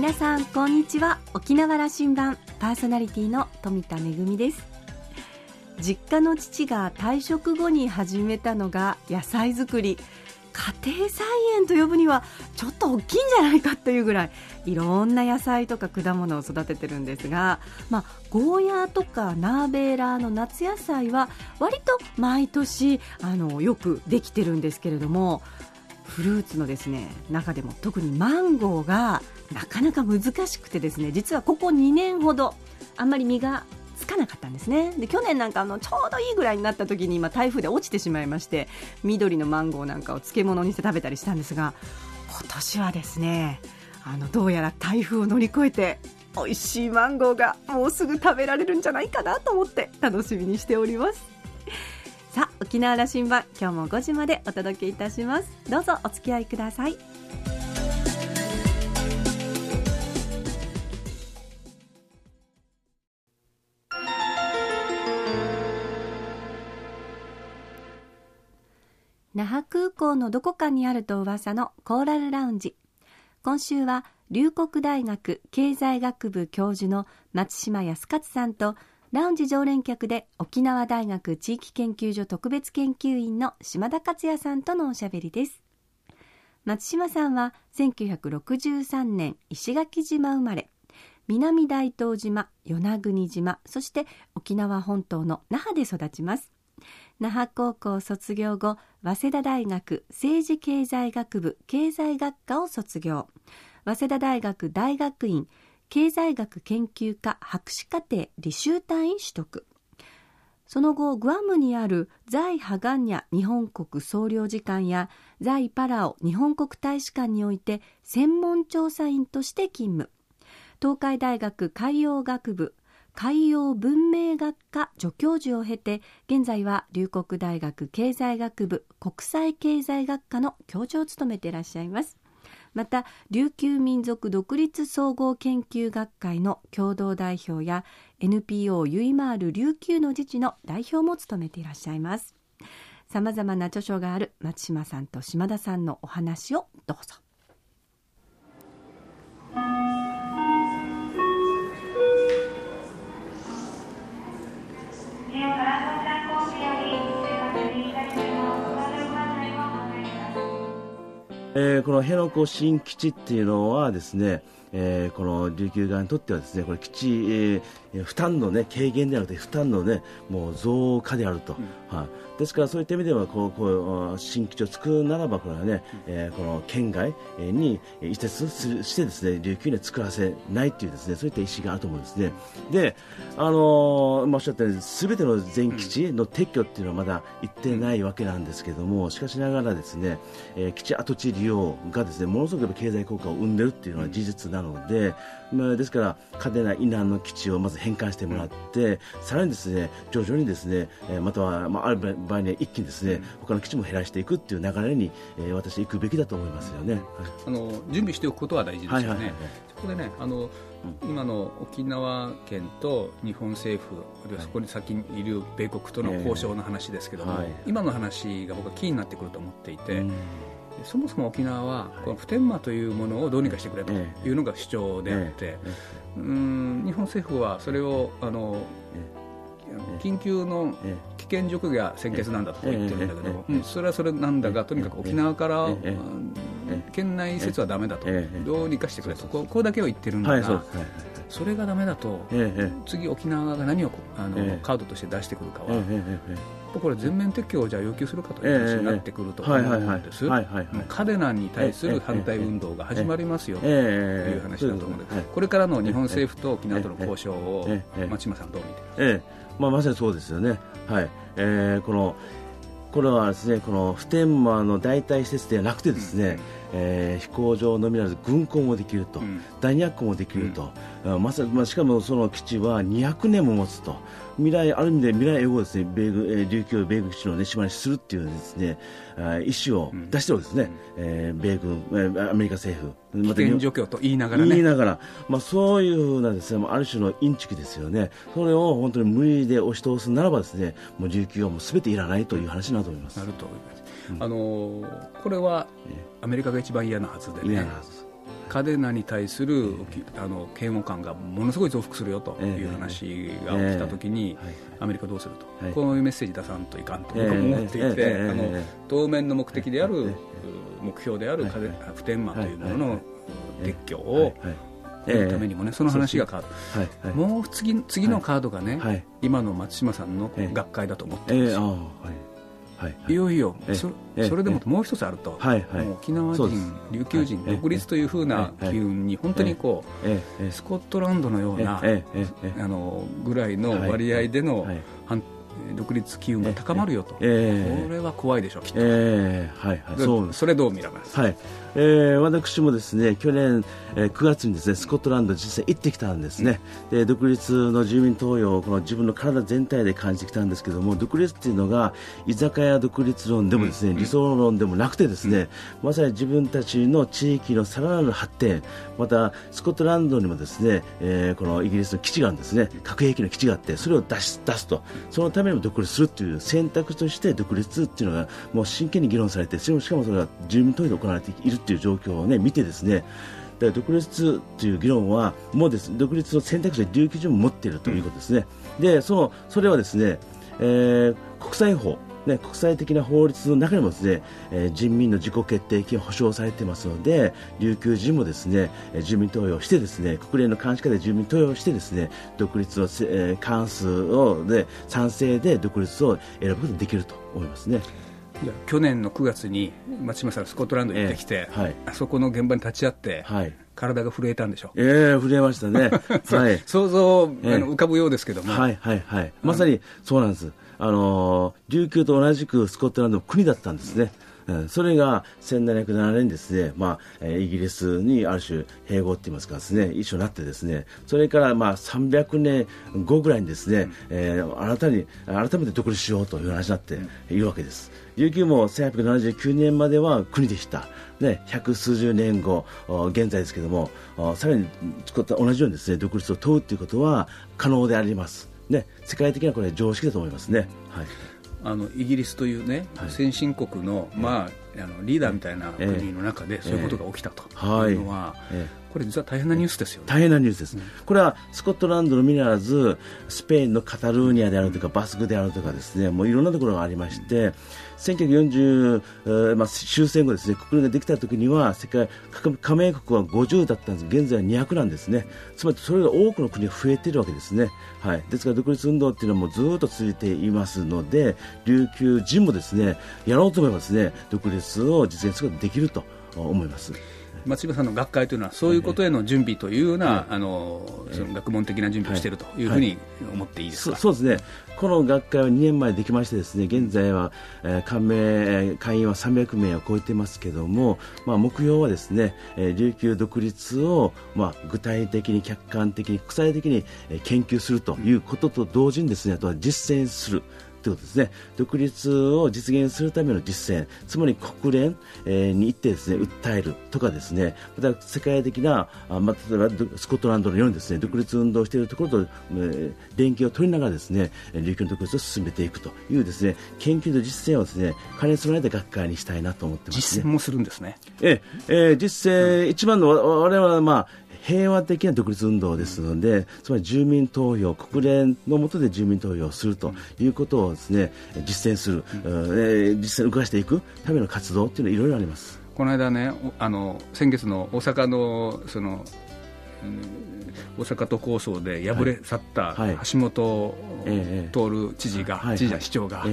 皆さんこんにちは。沖縄羅針盤パーソナリティの富田恵です。実家の父が退職後に始めたのが野菜作り。家庭菜園と呼ぶにはちょっと大きいんじゃないかというぐらいいろんな野菜とか果物を育ててるんですが、まあ、ゴーヤーとかナーベーラーの夏野菜は割と毎年あのよくできてるんですけれどもフルーツのですね中でも特にマンゴーがなかなか難しくてですね実はここ2年ほどあんまり実がつかなかったんですね。で去年なんかあのちょうどいいぐらいになった時に今台風で落ちてしまいまして緑のマンゴーなんかを漬物にして食べたりしたんですが今年はですねあのどうやら台風を乗り越えて美味しいマンゴーがもうすぐ食べられるんじゃないかなと思って楽しみにしております。さあ沖縄羅針盤今日も5時までお届けいたします。どうぞお付き合いください。那覇空港のどこかにあると噂のコーラルラウンジ。今週は龍谷大学経済学部教授の松島康勝さんとラウンジ常連客で沖縄大学地域研究所特別研究員の島田克也さんとのおしゃべりです。松島さんは1963年石垣島生まれ。南大東島与那国島そして沖縄本島の那覇で育ちます。那覇高校卒業後早稲田大学政治経済学部経済学科を卒業。早稲田大学大学院経済学研究科博士課程履修単位取得。その後グアムにある在ハガンニャ日本国総領事館や在パラオ日本国大使館において専門調査員として勤務。東海大学海洋学部海洋文明学科助教授を経て現在は龍谷大学経済学部国際経済学科の教授を務めていらっしゃいます。また琉球民族独立総合研究学会の共同代表や NPO ゆいまーる琉球の自治の代表も務めていらっしゃいます。さまざまな著書がある松島さんと島田さんのお話をどうぞ。えー、この辺野古新基地っていうのはですね、えー、この琉球側にとってはですねこれ基地、えー、負担のね軽減ではなくて負担のねもう増加であると、うん、はい、ですからそういった意味ではこうこう新基地を作るならばこれはね、えー、この県外に移設してですね琉球に作らせないというですねそういった意思があると思うんですね。で、あのー、まあ、おっしゃったように全ての全基地の撤去っていうのはまだ行ってないわけなんですけども、しかしながらですね、えー、基地跡地利用がですねものすごく経済効果を生んでるっていうのは事実なので、まあ、ですから嘉手納以南の基地をまず返還してもらって、さらにですね徐々にですね、えー、または、まあ、ある場合には一気にですね他の基地も減らしていくっていう流れに、えー、私行くべきだと思いますよね。あの準備しておくことは大事ですよね。はいはいはい、そこでねあの今の沖縄県と日本政府、あるいはそこに先にいる米国との交渉の話ですけども、はい、今の話が僕はキーになってくると思っていて、そもそも沖縄はこの普天間というものをどうにかしてくれというのが主張であって、うん日本政府はそれをあの緊急の危険除去が先決なんだと言ってるんだけど、うん、それはそれなんだがとにかく沖縄から県内移設はだめだと、どうにかしてくれと。ここだけを言ってるんだが、それがだめだと、次沖縄が何をあのカードとして出してくるかは、これ全面撤去をじゃあ要求するかという話になってくると思うんです。嘉手納に対する反対運動が始まりますよという話だと思うのでこれからの日本政府と沖縄との交渉を松島さんどう見てまあ、まさにそうですよね、はい。えー、このこれはですねこの普天間の代替施設ではなくてですね、うんえー、飛行場のみならず軍港もできると、うん、弾薬庫もできると、うん、まさまあ、しかもその基地は200年も持つと。未来ある意味で未来永劫ですね米軍、えー、琉球米軍基地の、ね、島にするっていうですね意思を出してるわけですね、うん、えー、米軍、えー、アメリカ政府。危険状況と言いながら、ね、言いながら、まあ、そういうふうなですねある種のインチキですよね。それを本当に無理で押し通すならばですねもう琉球はもうすべていらないという話になると思います。なると思いますあのこれはアメリカが一番嫌なはずでね、嘉手納に対するあの嫌悪感がものすごい増幅するよという話が起きたときに、アメリカどうすると、こういうメッセージ出さんといかんと僕は思っていて、あの当面の目的である、目標である普天間というものの撤去を、ためにもね、その話が変わる、もう次次のカードがね、今の松島さんの学会だと思ってるんですよ。はいい。よいよそそれでももう一つあると、沖縄人、琉球人、独立というふうな機運に本当にこう、スコットランドのような、あのぐらいの割合での反独立機運が高まるよと、えー、これは怖いでしょう、きっと、えーはいはい、そう。それどう見られます、はい。えー、私もですね去年、えー、9月にですねスコットランド実際行ってきたんですね、うん、で独立の住民投与をこの自分の体全体で感じてきたんですけども独立っていうのが居酒屋独立論でもですね、うん、理想論でもなくてですね、うん、まさに自分たちの地域のさらなる発展またスコットランドにもですね、えー、このイギリスの基地があるんですね。核兵器の基地があってそれを出し出すと。そのためにも独立するという選択として独立というのがもう真剣に議論されてしかもそれが住民投票で行われているという状況を、ね、見てですねで独立という議論はもうです独立の選択肢で留基準を持っているということですね。でそのそれはですね、えー、国際法ね、国際的な法律の中にもですね、えー、人民の自己決定権保障されていますので琉球人もですね住民投票してですね国連の監視下で住民投票してですね独立の、えー、関数をで賛成で独立を選ぶことができると思いますね。去年の9月に松島さんスコットランドに行ってきて、えーはい、あそこの現場に立ち会って、はい、体が震えたんでしょう、えー、震えましたね、はい、想像、えー、あの浮かぶようですけども、はいはいはい、まさにそうなんです、あの琉球と同じくスコットランドの国だったんですね。それが1707年ですね、まあ、イギリスにある種併合って言いますかですね、一緒になってですね、それからまあ300年後ぐらいにですね、えー、新たに、改めて独立しようという話になっているわけです。琉球も1879年までは国でした。ね、百数十年後、現在ですけれども、さらに同じようにですね、独立を問うということは可能であります。ね、世界的なこれ常識だと思いますね。はい。あのイギリスというね、はい、先進国の,、まあ、あのリーダーみたいな国の中でそういうことが起きたというのは、ええ。これ実は大変なニュースですよ、ね、大変なニュースです、うん、これはスコットランドのみならずスペインのカタルーニャであるとかバスクであるとかですねもういろんなところがありまして、1940、えーまあ、終戦後ですね国連ができた時には世界加盟国は50だったんです。現在は200なんですね。つまりそれが多くの国が増えているわけですね、はい、ですから独立運動っていうのはもうずっと続いていますので琉球人もですねやろうと思えばですね独立を実現することができると思います。松島さんの学会というのはそういうことへの準備というような、あのその学問的な準備をしているというふうに思っていいですか、そうですね。この学会は2年前できましてですね現在は、えー、加盟会員は300名を超えてますけども、まあ、目標はですね、えー、琉球独立を、まあ、具体的に客観的に国際的に研究するということと同時にですねあとは実践するということですね。独立を実現するための実践。つまり国連、えー、に行ってですね訴えるとかですね。また世界的なあ、まあ、例えばスコットランドのようにですね独立運動をしているところと、えー、連携を取りながらですね琉球の独立を進めていくというですね研究と実践をですね兼ね備えた学会にしたいなと思ってます、ね、実践もするんですね。えー、えー、実践、うん、一番の我々はまあ平和的な独立運動ですので、つまり住民投票、国連の下で住民投票をするということをですね実践する、うん、実践を動かしていくための活動というのはいろいろあります。この間ね、あの先月の大阪のその、うん大阪都構想で敗れ去った橋本徹知事が、知事や市長が、あ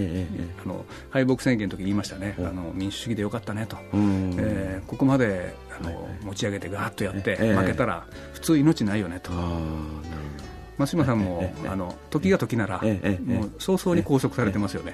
の敗北宣言の時に言いましたね、あの民主主義でよかったねと、えー、ここまであの、持ち上げてガーッとやって、負けたら普通命ないよねと。松島さんも、あの時が時なら、もう早々に拘束されてますよね。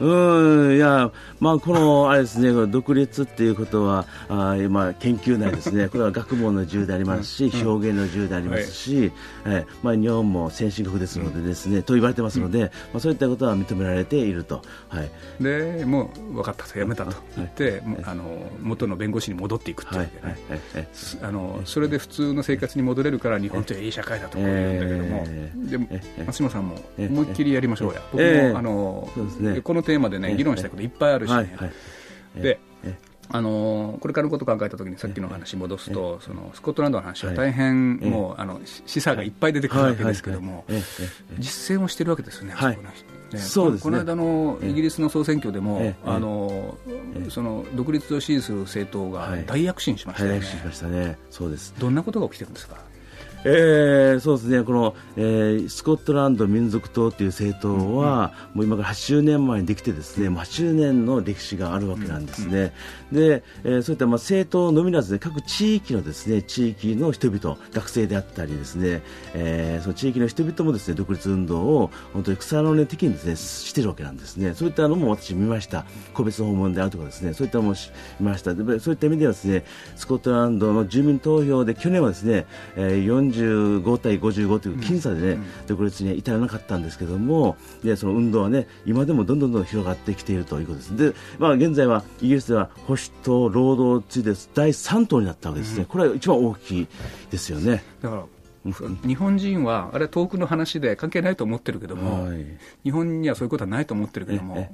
うんいや、まあ、このあれですね独立っていうことはあ今研究内ですね。これは学問の自由でありますし、表現の自由でありますし、はい、えまあ、日本も先進国ですのでですね、と言われてますので、まあ、そういったことは認められていると、はい、でもう分かったとやめたと。言って、はい、あの元の弁護士に戻っていくっていう、ね、はい。あのそれで普通の生活に戻れるから日本っていい社会だと言うんだけども、えー、でも松島さんも思いっきりやりましょうや、僕も、あの、このテーマでね、議論したいこといっぱいあるし、ね、で、あのこれからのことを考えたときにさっきの話戻すと、そのスコットランドの話は大変、もうあの示唆がいっぱい出てくるわけですけども、実践をしてるわけですよね、はい。ね、そうですね、この間のイギリスの総選挙でも、あのその独立を支持する政党が大躍進しましたね、はい、しましたね。そうです。どんなことが起きてるんですか？えー、そうですね、この、えー、スコットランド民族党という政党は、うん、もう今から80年前にできて、ですねもう80年の歴史があるわけなんですね、うん、でえー、そういったまあ政党のみならず、ね、各地域のですね地域の人々、学生であったり、ですね、えー、その地域の人々もですね独立運動を本当に草の根的にですねしているわけなんですね、そういったのも私、見ました、個別訪問であるとか、ですねそういったのも見ました、でそういった意味ではですねスコットランドの住民投票で去年はですね、えー、45対55という僅差でね、うん、独立に至らなかったんですけども、でその運動はね今でもどんどんどん広がってきているということです。で、まあ現在はイギリスでは保守党、労働ついて第3党になったわけですね。これは一番大きいですよね。だから日本人はあれは遠くの話で関係ないと思ってるけども、はい、日本にはそういうことはないと思ってるけども、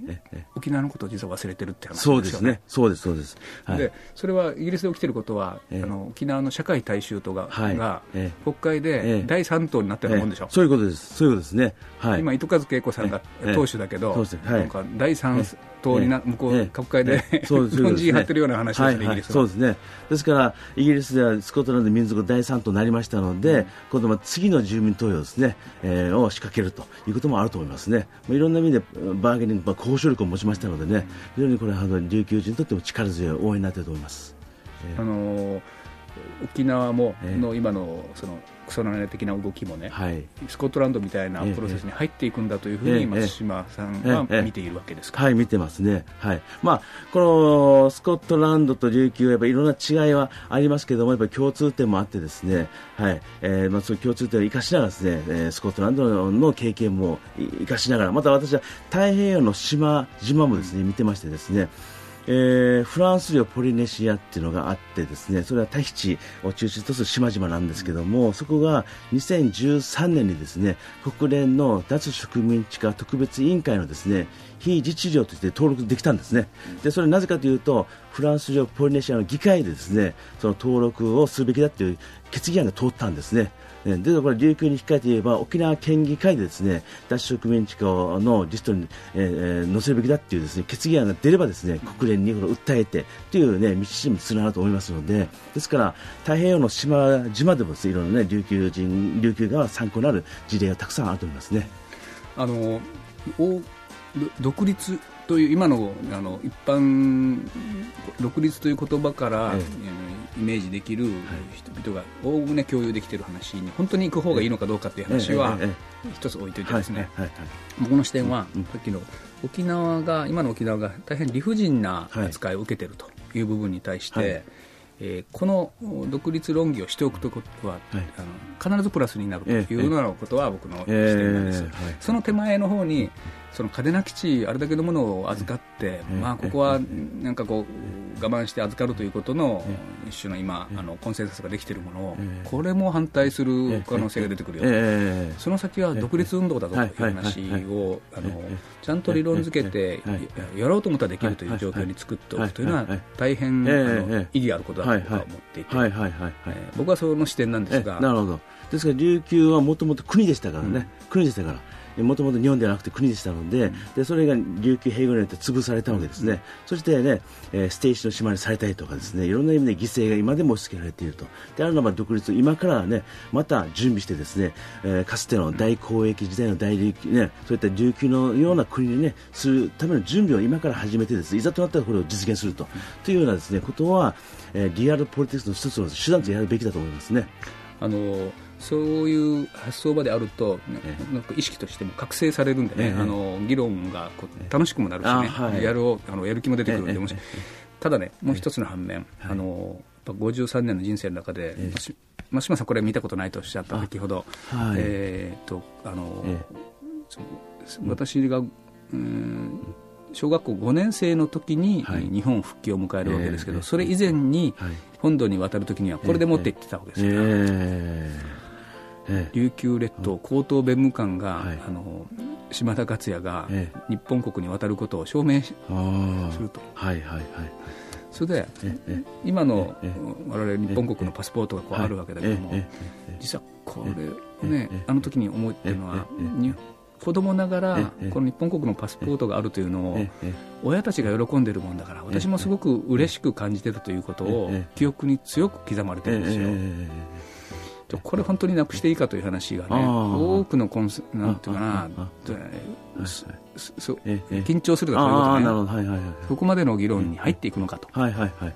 沖縄のことを実は忘れてるって話ですよね。そうですね、そうです、そうです。はい、でそれはイギリスで起きてることは、あの沖縄の社会大衆党が,、が国会で第3党になってるもんでしょ、そういうことです、そういうことですね。はい、今、糸数恵子さんが党首だけど、なんか第3党にな、向こう、国会で、日本人張ってるような話ですね、イギリスそうですね。ですから、イギリスではスコットランド民族第3党になりましたので、今度は次の住民投票ですね、えー、を仕掛けるということもあると思いますね。まあ、いろんな意味でバーゲニング、交渉力を持ちましたのでね、非常にこれは琉球人にとっても力強い応援になっていると思います。あのー、沖縄もの今のその草の根的な動きもね、はい、スコットランドみたいなプロセスに入っていくんだというふうに松島さんは見ているわけですか、はい、見てますね、はい。まあ、このスコットランドと琉球はやっぱりいろんな違いはありますけれども、やっぱり共通点もあって、ですね、はい。えーまあ、その共通点を生かしながらですね、えー、スコットランドの経験も生かしながら、また私は太平洋の島島もですね見てましてですね、えー、フランス領ポリネシアっていうのがあってですねそれはタヒチを中心とする島々なんですけどもそこが2013年にですね国連の脱植民地化特別委員会のですね非自治領として登録できたんですね。でそれなぜかというとフランス領ポリネシアの議会でですねその登録をするべきだという決議案が通ったんですねでこれ琉球に控えて言えば沖縄県議会でですね脱植民地化のリストに、えー、載せるべきだというですね決議案が出ればですね国連にこ訴えてというね道筋につながると思いますのでですから太平洋の島島でもです、ね、いろんなね琉球人琉球側参考になる事例がたくさんあると思いますね。あの独立という今のあの一般独立という言葉から、ええ、イメージできる人々がおおむね共有できている話に本当に行く方がいいのかどうかという話は、一つ置いといてですね、僕の視点は、さっきの沖縄が今の沖縄が大変理不尽な扱いを受けているという部分に対して、えー、この独立論議をしておくということは、はい、あの必ずプラスになるというようなことは僕の視点なんです、えーえ。ーはい、その手前の方にその嘉手納基地あれだけのものを預かって、まあ、ここはなんかこう我慢して預かるということの一種の今あのコンセンサスができているものをこれも反対する可能性が出てくるよその先は独立運動だという話をあのちゃんと理論付けてやろうと思ったらできるという状況に作っておくというのは大変あの意義あることだと思っていて僕はその視点なんですが。なるほど。ですから琉球はもともと国でしたからね、国でしたからもともと日本ではなくて国でしたので,、でそれが琉球併合によって潰されたわけですね、そしてね、えー、ステージの島にされたりとかですねいろんな意味で犠牲が今でも押し付けられていると。であるならば独立今からねまた準備してですね、えー、かつての大交易時代の大琉球ねそういった琉球のような国にねするための準備を今から始めてですいざとなったらこれを実現すると、というようなですねことは、えー、リアルポリティクスの一つの手段とやるべきだと思いますね。あのーそういう発想場であると、なんか意識としても覚醒されるんでね、あの議論がこう楽しくもなるしね、はい、やるあのやる気も出てくるんで、もし、ただね、もう一つの反面、あの53年の人生の中で、松島さん、これ見たことないとおっしゃった先ほど、はい、えー、とあの、私が、うん小学校5年生の時に日本復帰を迎えるわけですけど、それ以前に本土に渡る時にはこれで持って行ってたわけですよ、琉球列島高等弁務官が、はい、あの島田克也が日本国に渡ることを証明すると、はいはいはい、それで今の我々日本国のパスポートがこうあるわけだけども実はこれねあの時に思ってるのは子供ながらこの日本国のパスポートがあるというのを親たちが喜んでるもんだから私もすごく嬉しく感じてるということを記憶に強く刻まれてるんですよ。これ本当になくしていいかという話がね多くのコンスなんていうかな緊張するとかそういうことね。そこまでの議論に入っていくのかと。はいはいはい。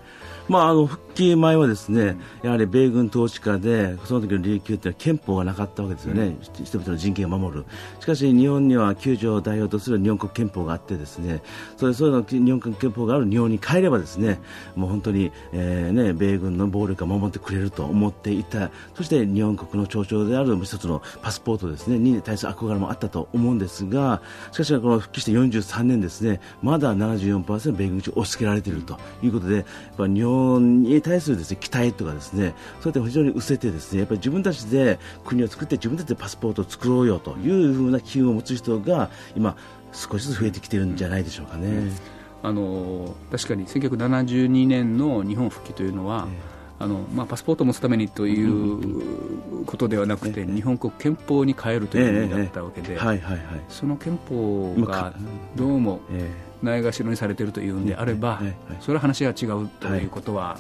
まあ、あの復帰前はですね、やはり米軍統治下でその時の琉球というのは憲法がなかったわけですよね、うん、人々の人権を守る、しかし日本には9条を代表とする日本国憲法があってですねそれそういうの日本国憲法がある日本に帰ればですねもう本当に、えーね、米軍の暴力を守ってくれると思っていた。そして日本国の象徴である一つのパスポートですねに対する憧れもあったと思うんですがしかしこの復帰して43年ですねまだ74%米軍に押し付けられているということでやっぱ日本に対するですね期待とかですねそうやって非常に失せてですねやっぱり自分たちで国を作って自分たちでパスポートを作ろうよというふうな機運を持つ人が今少しずつ増えてきてるんじゃないでしょうかね。うん、あの確かに1972年の日本復帰というのは、えーあのまあ、パスポートを持つためにということではなくて、日本国憲法に変えるという意味だったわけで、その憲法がどうもないがしろにされているというんであれば、それは話が違うということは、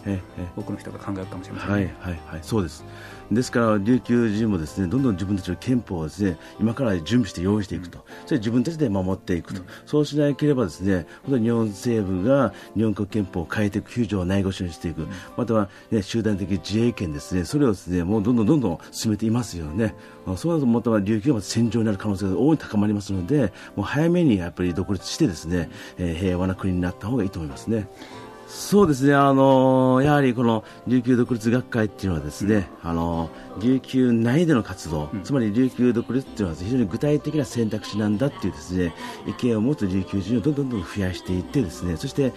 多くの人が考えるかもしれません、ね、はいはいはい、そうですですから琉球人もですねどんどん自分たちの憲法をですね今から準備して用意していくと、それ自分たちで守っていくと、そうしなければですね本当に日本政府が日本国憲法を変えていく、救助をないがしろにしていく、または、ね、集団的自衛権ですね。それをですねもうどんどんどんどん進めていますよね。そうなるとまたは琉球が戦場になる可能性が大いに高まりますのでもう早めにやっぱり独立してですね、えー、平和な国になった方がいいと思いますね。そうですね、あのやはりこの琉球独立学会っていうのはですね、うん、あの琉球内での活動、うん、つまり琉球独立っていうのは非常に具体的な選択肢なんだっていうですね意見を持つ琉球人をどんどんどん増やしていってですねそして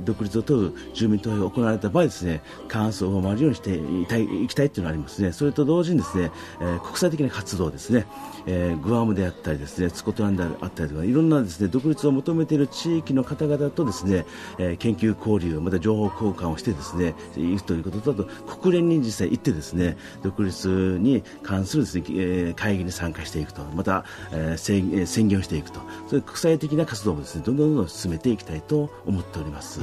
独立を問う住民投票が行われた場合ですね過半数を回るようにしていたいいきたいっていうのがありますね。それと同時にですね、えー、国際的な活動ですね、えー、グアムであったりですねスコットランドであったりとかいろんなですね独立を求めている地域の方々とですね、えー、研究交交流、また情報交換をしてですね、いくということと、あと国連に実際行ってですね、独立に関するですね、え会議に参加していくと、また、えー、宣言をしていくと、そういう国際的な活動もですね、どんどんどんどん進めていきたいと思っております。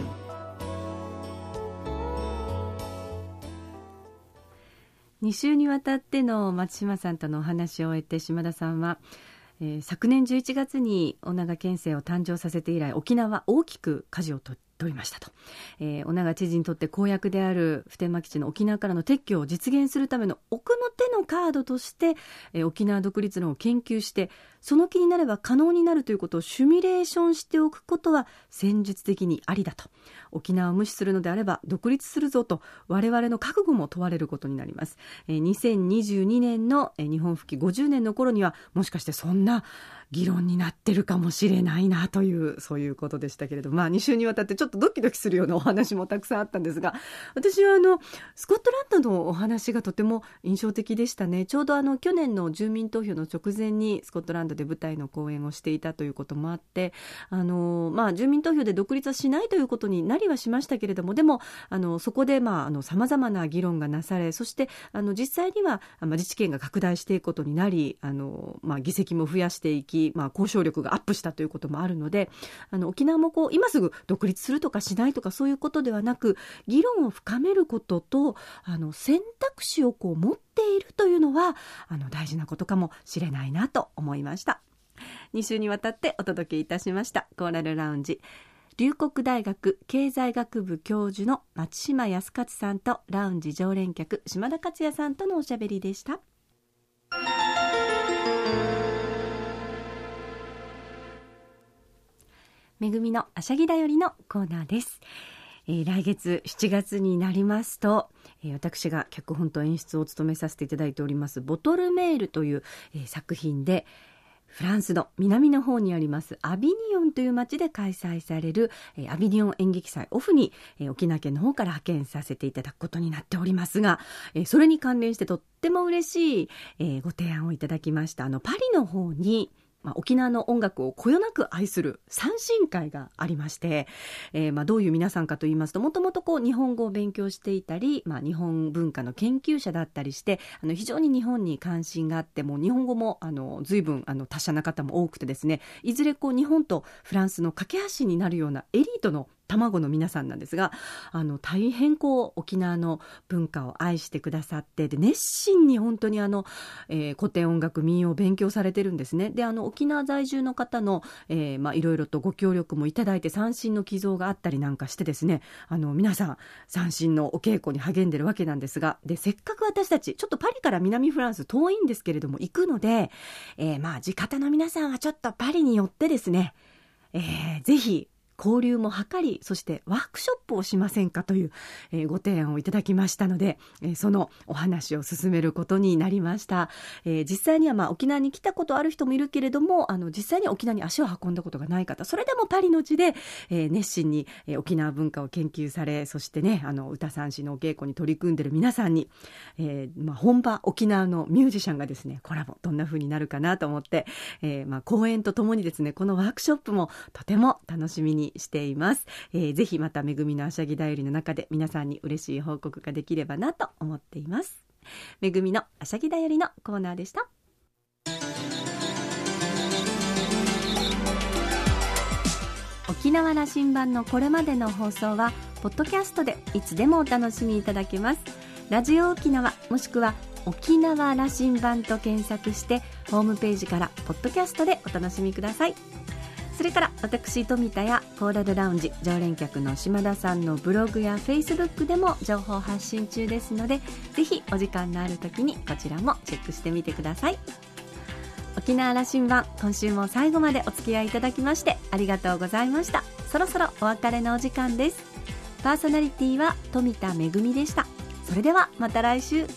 2週にわたっての松島さんとのお話を終えて島田さんはえー、昨年11月に尾長県政を誕生させて以来沖縄大きく舵を取っりましたと、えー、尾長知事にとって公約である普天間基地の沖縄からの撤去を実現するための奥の手のカードとして、えー、沖縄独立論を研究してその気になれば可能になるということをシミュレーションしておくことは戦術的にありだと。沖縄を無視するのであれば独立するぞと我々の覚悟も問われることになります、えー、2022年の日本復帰50年の頃にはもしかしてそんな議論になってるかもしれないなというそういうことでしたけれどまあ2週にわたってちょっとドキドキするようなお話もたくさんあったんですが私はあのスコットランドのお話がとても印象的でしたね。ちょうどあの去年の住民投票の直前にスコットランドで舞台の公演をしていたということもあってあの、まあ、住民投票で独立はしないということになりはしましたけれどもでもあのそこでさまざ、まな議論がなされそしてあの実際には、まあ、自治権が拡大していくことになりあの、まあ、議席も増やしていき、まあ、交渉力がアップしたということもあるのであの沖縄もこう今すぐ独立するとかしないとかそういうことではなく議論を深めることとあの選択肢をこう持ってているというのはあの大事なことかもしれないなと思いました2週にわたってお届けいたしましたコーラルラウンジ龍谷大学経済学部教授の松島康勝さんとラウンジ常連客島田克也さんとのおしゃべりでした。めぐみのあしゃぎだよりのコーナーです。え、来月7月になりますと、え、私が脚本と演出を務めさせていただいておりますボトルメールという、え、作品でフランスの南の方にありますアビニオンという町で開催される、え、アビニオン演劇祭オフに、え、沖縄県の方から派遣させていただくことになっておりますが、え、それに関連してとっても嬉しい、え、ご提案をいただきましたあのパリの方にまあ、沖縄の音楽をこよなく愛する三振会がありまして、えー、まあどういう皆さんかと言いますともともとこう日本語を勉強していたり、まあ、日本文化の研究者だったりしてあの非常に日本に関心があっても日本語もあの随分あの達者な方も多くてですねいずれこう日本とフランスの架け橋になるようなエリートの卵の皆さんなんですがあの大変こう沖縄の文化を愛してくださってで熱心に本当にあの、えー、古典音楽民謡を勉強されてるんですね。であの沖縄在住の方の、えー、まあ、いろいろとご協力もいただいて三振の寄贈があったりなんかしてですね。あの皆さん三振のお稽古に励んでるわけなんですがでせっかく私たちちょっとパリから南フランス遠いんですけれども行くので、えー、まあ地方の皆さんはちょっとパリに寄ってですねえー、ぜひ交流も図りそしてワークショップをしませんかという、えー、ご提案をいただきましたので、えー、そのお話を進めることになりました、えー、実際にはまあ沖縄に来たことある人もいるけれどもあの実際に沖縄に足を運んだことがない方それでもパリの地で、え熱心に、え沖縄文化を研究されそしてねあの歌三種のお稽古に取り組んでいる皆さんに、えまあ、本場沖縄のミュージシャンがですねコラボどんな風になるかなと思って、えまあ、講演とともにですねこのワークショップもとても楽しみにしています、えー、ぜひまた恵みのあしゃぎだよりの中で皆さんに嬉しい報告ができればなと思っています。恵みのあしゃぎだよりのコーナーでした。沖縄羅針盤のこれまでの放送はポッドキャストでいつでもお楽しみいただけます。ラジオ沖縄もしくは沖縄羅針盤と検索してホームページからポッドキャストでお楽しみください。それから私富田やコーラルラウンジ常連客の島田さんのブログやフェイスブックでも情報発信中ですのでぜひお時間のある時にこちらもチェックしてみてください。沖縄羅針盤今週も最後までお付き合いいただきましてありがとうございました。そろそろお別れのお時間です。パーソナリティは富田恵でした。それではまた来週。